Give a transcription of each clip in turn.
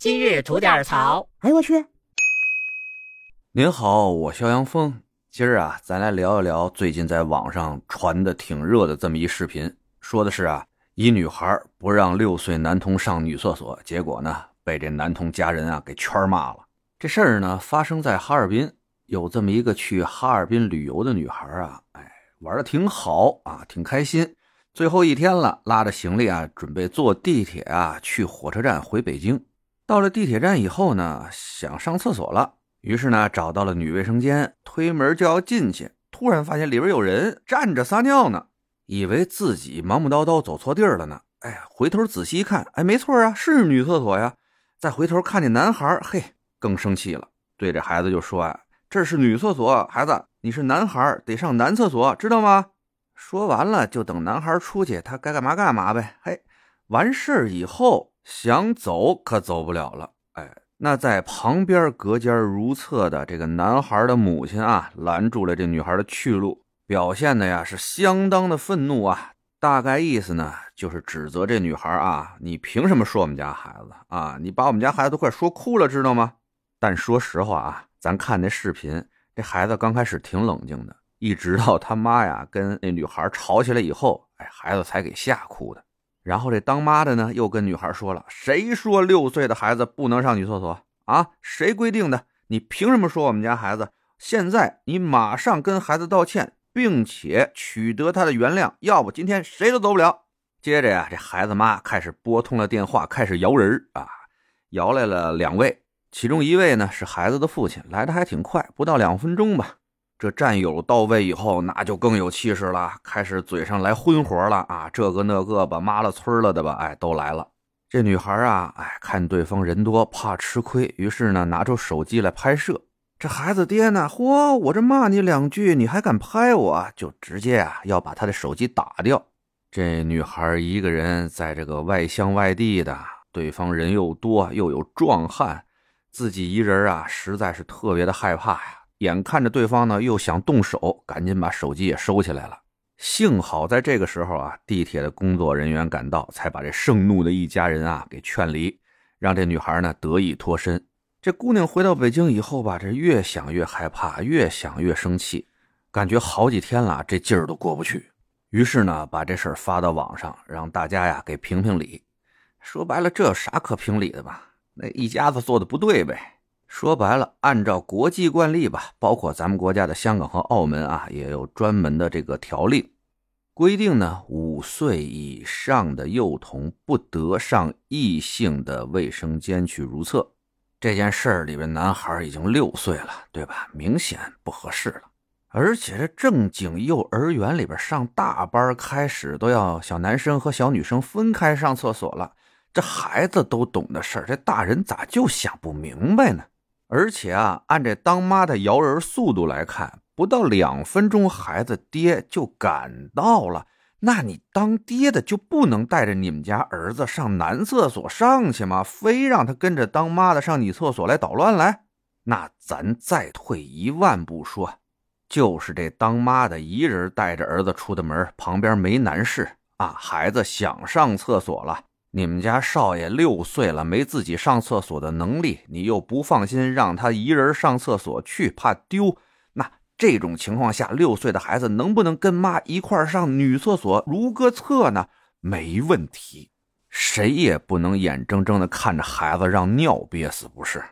今日吐点槽。哎呦我去！您好，我肖阳峰。今儿啊，咱来聊一聊最近在网上传的挺热的这么一视频。说的是啊，一女孩不让六岁男童上女厕所，结果呢，被这男童家人啊给圈骂了。这事儿呢，发生在哈尔滨，有这么一个去哈尔滨旅游的女孩啊，哎，玩的挺好啊，挺开心。最后一天了，拉着行李啊，准备坐地铁啊去火车站回北京。到了地铁站以后呢，想上厕所了，于是呢找到了女卫生间，推门就要进去，突然发现里边有人站着撒尿呢，以为自己忙忙叨叨走错地儿了呢。哎呀，回头仔细一看，哎，没错啊，是女厕所呀。再回头看见男孩，嘿，更生气了，对着孩子就说啊：“这是女厕所，孩子，你是男孩，得上男厕所，知道吗？”说完了，就等男孩出去，他该干嘛干嘛呗。嘿，完事儿以后想走可走不了了。哎，那在旁边隔间如厕的这个男孩的母亲啊，拦住了这女孩的去路，表现的呀是相当的愤怒啊。大概意思呢，就是指责这女孩啊，你凭什么说我们家孩子啊？你把我们家孩子都快说哭了，知道吗？但说实话啊，咱看那视频，这孩子刚开始挺冷静的。一直到他妈呀跟那女孩吵起来以后，哎，孩子才给吓哭的。然后这当妈的呢，又跟女孩说了：“谁说六岁的孩子不能上女厕所啊？谁规定的？你凭什么说我们家孩子？现在你马上跟孩子道歉，并且取得他的原谅，要不今天谁都走不了。”接着呀，这孩子妈开始拨通了电话，开始摇人啊，摇来了两位，其中一位呢是孩子的父亲，来的还挺快，不到两分钟吧。这战友到位以后，那就更有气势了，开始嘴上来荤活了啊，这个那个吧，妈了村了的吧，哎，都来了。这女孩啊，哎，看对方人多，怕吃亏，于是呢，拿出手机来拍摄。这孩子爹呢，嚯，我这骂你两句，你还敢拍我？就直接啊，要把他的手机打掉。这女孩一个人在这个外乡外地的，对方人又多，又有壮汉，自己一人啊，实在是特别的害怕呀。眼看着对方呢又想动手，赶紧把手机也收起来了。幸好在这个时候啊，地铁的工作人员赶到，才把这盛怒的一家人啊给劝离，让这女孩呢得以脱身。这姑娘回到北京以后吧，这越想越害怕，越想越生气，感觉好几天了这劲儿都过不去。于是呢，把这事儿发到网上，让大家呀给评评理。说白了，这有啥可评理的吧？那一家子做的不对呗。说白了，按照国际惯例吧，包括咱们国家的香港和澳门啊，也有专门的这个条例，规定呢，五岁以上的幼童不得上异性的卫生间去如厕。这件事儿里边，男孩已经六岁了，对吧？明显不合适了。而且这正经幼儿园里边上大班开始，都要小男生和小女生分开上厕所了。这孩子都懂的事儿，这大人咋就想不明白呢？而且啊，按这当妈的摇人速度来看，不到两分钟，孩子爹就赶到了。那你当爹的就不能带着你们家儿子上男厕所上去吗？非让他跟着当妈的上女厕所来捣乱来？那咱再退一万步说，就是这当妈的一人带着儿子出的门，旁边没男士啊，孩子想上厕所了。你们家少爷六岁了，没自己上厕所的能力，你又不放心让他一人上厕所去，怕丢。那这种情况下，六岁的孩子能不能跟妈一块上女厕所如个厕呢？没问题，谁也不能眼睁睁的看着孩子让尿憋死，不是？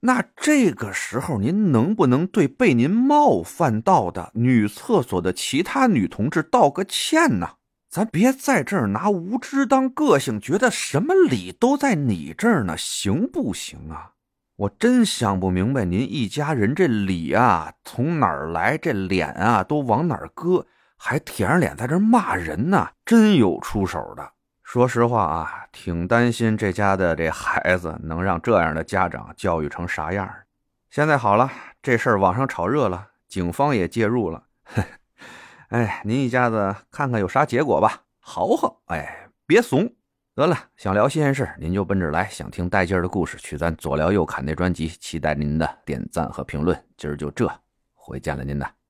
那这个时候，您能不能对被您冒犯到的女厕所的其他女同志道个歉呢？咱别在这儿拿无知当个性，觉得什么理都在你这儿呢，行不行啊？我真想不明白，您一家人这理啊从哪儿来？这脸啊都往哪儿搁？还舔着脸在这骂人呢？真有出手的。说实话啊，挺担心这家的这孩子能让这样的家长教育成啥样。现在好了，这事儿网上炒热了，警方也介入了。哎，您一家子看看有啥结果吧。豪横，哎，别怂。得了，想聊新鲜事您就奔这来；想听带劲儿的故事，去咱左聊右侃那专辑。期待您的点赞和评论。今儿就这，回见了您的。